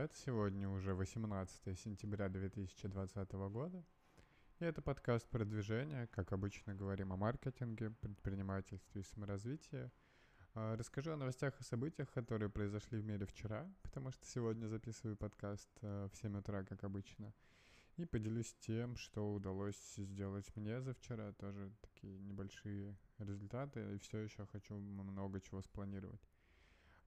привет! Сегодня уже 18 сентября 2020 года. И это подкаст продвижения. Как обычно говорим о маркетинге, предпринимательстве и саморазвитии. А, расскажу о новостях и событиях, которые произошли в мире вчера, потому что сегодня записываю подкаст э, в 7 утра, как обычно. И поделюсь тем, что удалось сделать мне за вчера. Тоже такие небольшие результаты. И все еще хочу много чего спланировать.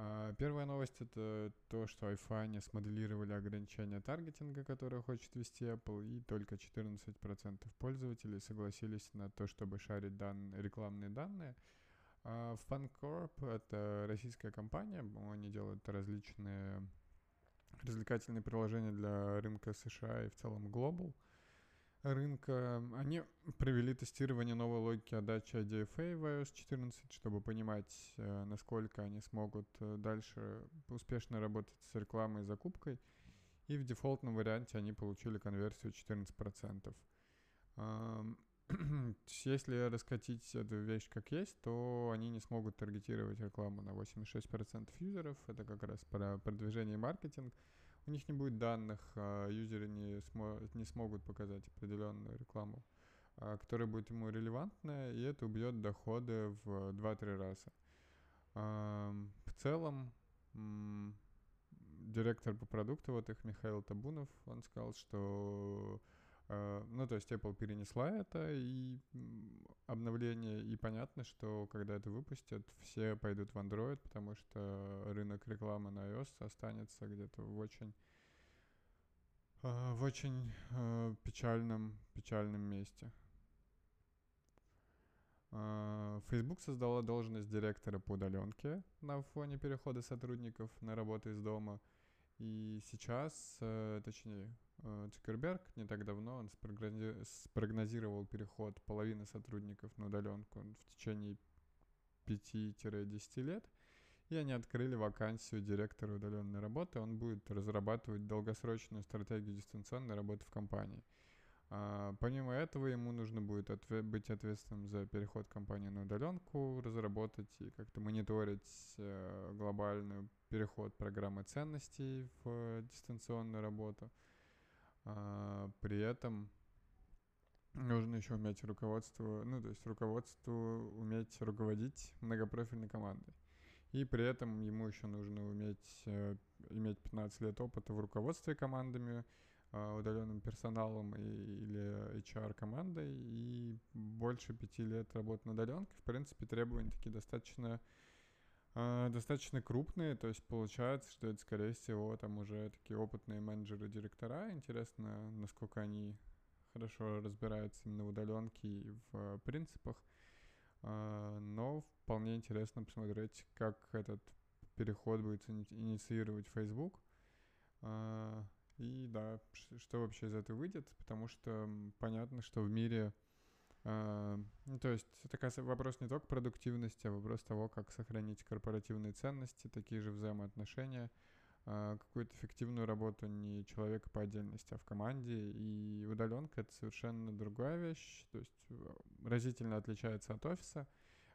А, первая новость это то, что iPhone смоделировали ограничения таргетинга, которые хочет вести Apple, и только 14% пользователей согласились на то, чтобы шарить дан... рекламные данные. А FunCorp — это российская компания, они делают различные развлекательные приложения для рынка США и в целом Global — рынка. Они провели тестирование новой логики отдачи IDFA в iOS 14, чтобы понимать, э, насколько они смогут э, дальше успешно работать с рекламой и закупкой. И в дефолтном варианте они получили конверсию 14%. Если раскатить эту вещь как есть, то они не смогут таргетировать рекламу на 86% юзеров. Это как раз про продвижение и маркетинг у них не будет данных, а юзеры не, смо не смогут показать определенную рекламу, а, которая будет ему релевантная, и это убьет доходы в 2-3 раза. В целом, директор по продукту, вот их Михаил Табунов, он сказал, что ну, то есть Apple перенесла это и обновление, и понятно, что когда это выпустят, все пойдут в Android, потому что рынок рекламы на iOS останется где-то в очень э, в очень э, печальном, печальном месте. Facebook создала должность директора по удаленке на фоне перехода сотрудников на работу из дома. И сейчас, точнее, Э, Цукерберг не так давно он спрогнозировал переход половины сотрудников на удаленку в течение 5-10 лет, и они открыли вакансию директора удаленной работы. Он будет разрабатывать долгосрочную стратегию дистанционной работы в компании. А, помимо этого, ему нужно будет отве- быть ответственным за переход компании на удаленку, разработать и как-то мониторить э, глобальный переход программы ценностей в э, дистанционную работу – а, при этом нужно еще уметь руководство, ну, то есть руководству уметь руководить многопрофильной командой. И при этом ему еще нужно уметь э, иметь 15 лет опыта в руководстве командами, э, удаленным персоналом и, или HR-командой, и больше пяти лет работы на удаленке. В принципе, требования такие достаточно а, достаточно крупные, то есть получается, что это, скорее всего, там уже такие опытные менеджеры-директора. Интересно, насколько они хорошо разбираются именно в удаленке и в принципах. А, но вполне интересно посмотреть, как этот переход будет инициировать Facebook. А, и да, что вообще из этого выйдет, потому что понятно, что в мире ну, то есть это вопрос не только продуктивности, а вопрос того, как сохранить корпоративные ценности, такие же взаимоотношения, а, какую-то эффективную работу не человека по отдельности, а в команде. И удаленка — это совершенно другая вещь, то есть э, разительно отличается от офиса.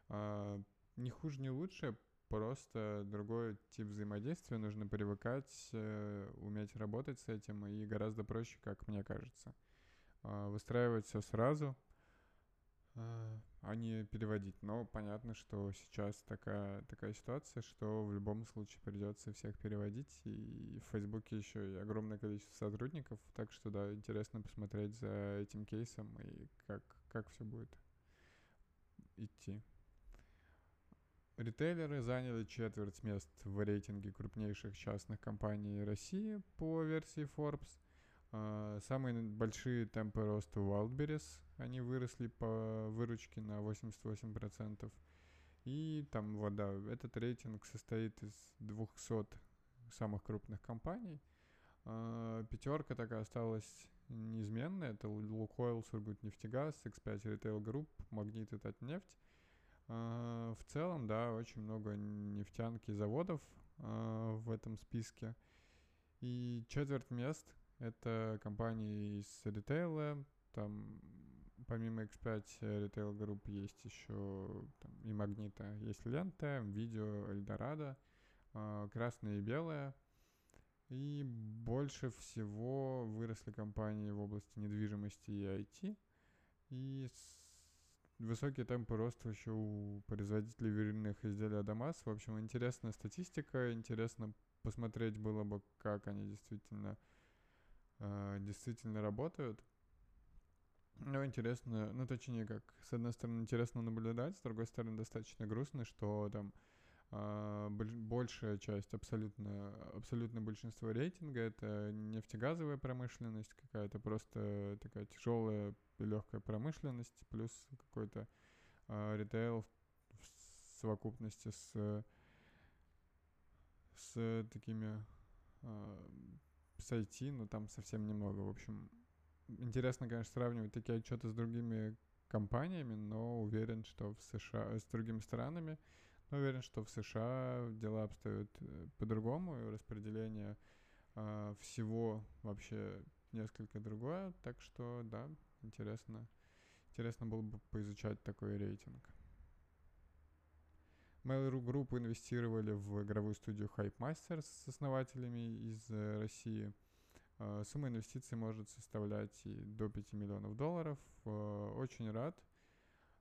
А, не хуже, не лучше, просто другой тип взаимодействия, нужно привыкать, э, уметь работать с этим, и гораздо проще, как мне кажется. Выстраивать все сразу — а, а не переводить. Но понятно, что сейчас такая, такая ситуация, что в любом случае придется всех переводить. И в Фейсбуке еще и огромное количество сотрудников. Так что, да, интересно посмотреть за этим кейсом и как, как все будет идти. Ритейлеры заняли четверть мест в рейтинге крупнейших частных компаний России по версии Forbes. А, самые большие темпы роста у Wildberries, они выросли по выручке на 88%. И там вот, да, этот рейтинг состоит из 200 самых крупных компаний. А, пятерка такая осталась неизменная. Это Лукойл, Сургутнефтегаз, X5 Retail Group, Магнит и Татнефть. А, в целом, да, очень много нефтянки и заводов в этом списке. И четверть мест это компании из ритейла, там помимо X5 Retail Group есть еще там, и Магнита, есть Лента, Видео, Эльдорадо, э, красное и белое. И больше всего выросли компании в области недвижимости и IT. И высокие темпы роста еще у производителей ювелирных изделий Адамас. В общем, интересная статистика. Интересно посмотреть было бы, как они действительно, э, действительно работают. Ну, интересно, ну, точнее, как, с одной стороны, интересно наблюдать, с другой стороны, достаточно грустно, что там э, большая часть, абсолютно, абсолютно большинство рейтинга — это нефтегазовая промышленность какая-то, просто такая тяжелая легкая промышленность, плюс какой-то э, ритейл в совокупности с, с такими э, с IT, но там совсем немного, в общем, интересно, конечно, сравнивать такие отчеты с другими компаниями, но уверен, что в США, с другими странами, но уверен, что в США дела обстоят э, по-другому, и распределение э, всего вообще несколько другое, так что, да, интересно, интересно было бы поизучать такой рейтинг. Mail.ru Group инвестировали в игровую студию Hype Masters с основателями из э, России – Э, сумма инвестиций может составлять и до 5 миллионов долларов. Э, очень рад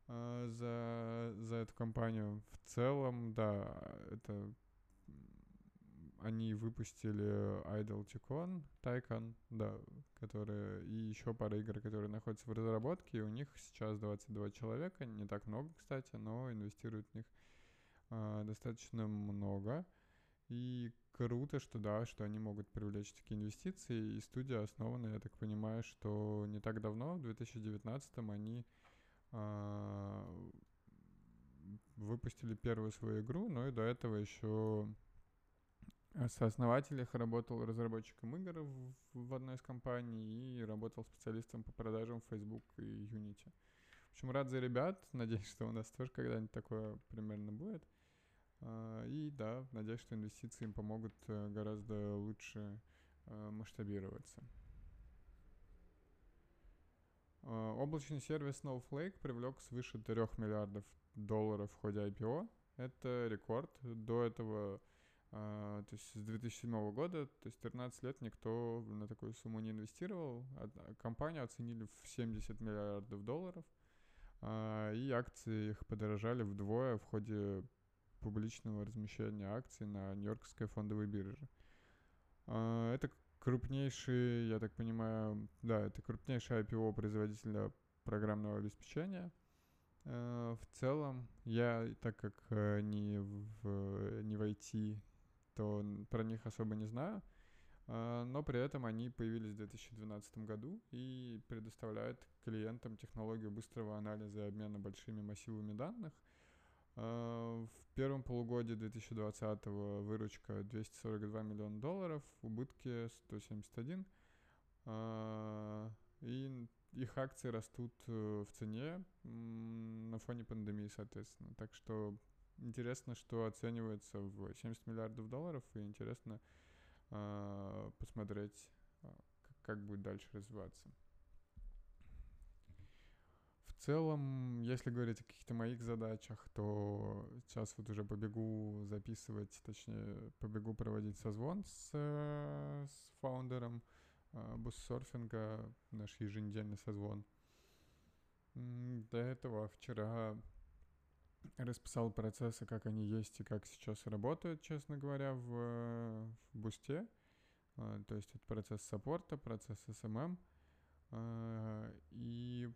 за, за эту компанию. В целом, да, это они выпустили Idle Ticon, Tycoon, да, которые, и еще пара игр, которые находятся в разработке, и у них сейчас 22 человека, не так много, кстати, но инвестируют в них э, достаточно много. И круто, что да, что они могут привлечь такие инвестиции. И студия основана, я так понимаю, что не так давно, в 2019 они э, выпустили первую свою игру, но и до этого еще сооснователях работал разработчиком игр в, в одной из компаний и работал специалистом по продажам Facebook и Unity. В общем, рад за ребят. Надеюсь, что у нас тоже когда-нибудь такое примерно будет. А, и да, надеюсь, что инвестиции им помогут э, гораздо лучше э, масштабироваться. А, облачный сервис Snowflake привлек свыше 3 миллиардов долларов в ходе IPO. Это рекорд. До этого, а, то есть с 2007 года, то есть 13 лет никто на такую сумму не инвестировал. Компанию оценили в 70 миллиардов долларов. И акции их подорожали вдвое в ходе публичного размещения акций на Нью-Йоркской фондовой бирже. А, это крупнейший, я так понимаю, да, это крупнейший IPO производителя программного обеспечения. А, в целом, я, так как э, не в, не в IT, то про них особо не знаю, а, но при этом они появились в 2012 году и предоставляют клиентам технологию быстрого анализа и обмена большими массивами данных – в первом полугодии 2020 выручка 242 миллиона долларов, убытки 171. А, и их акции растут э, в цене на фоне пандемии, соответственно. Так что интересно, что оценивается в 70 миллиардов долларов, и интересно посмотреть, как будет дальше развиваться целом, если говорить о каких-то моих задачах, то сейчас вот уже побегу записывать, точнее, побегу проводить созвон с, с фаундером э, буссерфинга, наш еженедельный созвон. До этого вчера расписал процессы, как они есть и как сейчас работают, честно говоря, в, в бусте. Э, то есть это процесс саппорта, процесс SMM. Э, и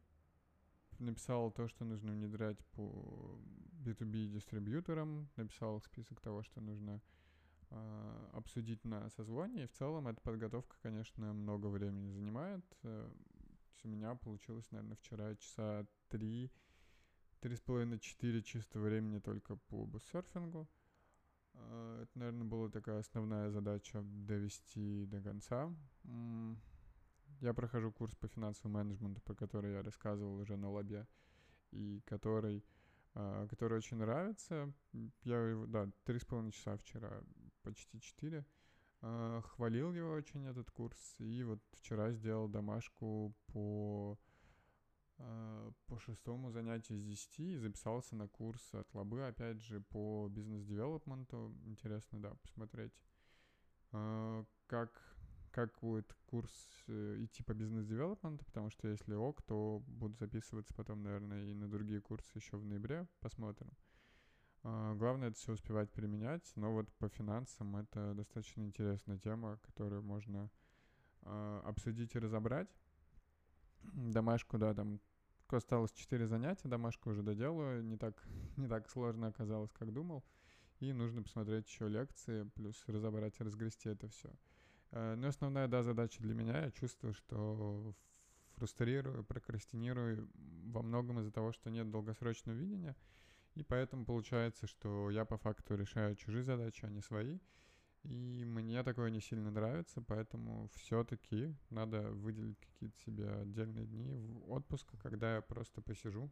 написал то, что нужно внедрять по B2B дистрибьюторам, написал список того, что нужно э, обсудить на созвоне. И в целом эта подготовка, конечно, много времени занимает. Э, у меня получилось, наверное, вчера часа три, три с половиной, четыре чистого времени только по буссерфингу. Э, это, наверное, была такая основная задача довести до конца. Я прохожу курс по финансовому менеджменту, про который я рассказывал уже на лабе, и который, uh, который очень нравится. Я его, да, три с половиной часа вчера, почти четыре. Uh, хвалил его очень, этот курс, и вот вчера сделал домашку по uh, по шестому занятию из десяти и записался на курс от Лабы, опять же, по бизнес-девелопменту. Интересно, да, посмотреть А, как, как будет курс э, идти по бизнес-девелопменту, потому что если ок, то буду записываться потом, наверное, и на другие курсы еще в ноябре, посмотрим. А, главное это все успевать применять, но вот по финансам это достаточно интересная тема, которую можно а, обсудить и разобрать. Домашку, да, там осталось 4 занятия, домашку уже доделаю, не так, не так сложно оказалось, как думал. И нужно посмотреть еще лекции, плюс разобрать и разгрести это все. Э, но основная, да, задача для меня, я чувствую, что фрустрирую, прокрастинирую во многом из-за того, что нет долгосрочного видения. И поэтому получается, что я по факту решаю чужие задачи, а не свои. И мне такое не сильно нравится, поэтому все-таки надо выделить какие-то себе отдельные дни отпуска, когда я просто посижу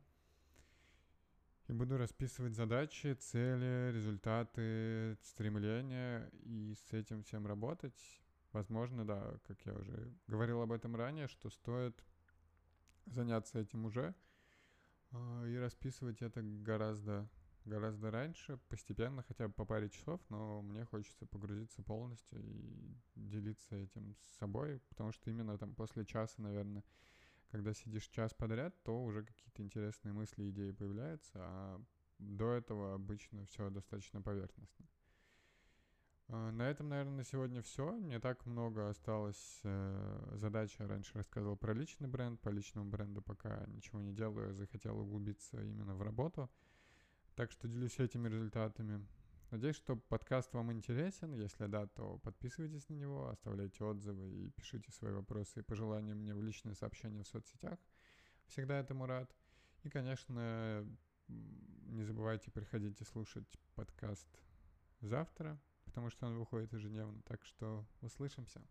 и буду расписывать задачи, цели, результаты, стремления и с этим всем работать. Возможно, да, как я уже говорил об этом ранее, что стоит заняться этим уже э, и расписывать это гораздо гораздо раньше, постепенно, хотя бы по паре часов, но мне хочется погрузиться полностью и делиться этим с собой, потому что именно там после часа, наверное, когда сидишь час подряд, то уже какие-то интересные мысли, идеи появляются, а до этого обычно все достаточно поверхностно. А, на этом, наверное, на сегодня все. Не так много осталось э, задач. Я раньше рассказывал про личный бренд. По личному бренду пока ничего не делаю. Захотел углубиться именно в работу. Так что делюсь этими результатами. Надеюсь, что подкаст вам интересен. Если да, то подписывайтесь на него, оставляйте отзывы и пишите свои вопросы и пожелания мне в личные сообщения в соцсетях. Всегда этому рад. И, конечно, не забывайте приходить и слушать подкаст завтра, потому что он выходит ежедневно. Так что услышимся.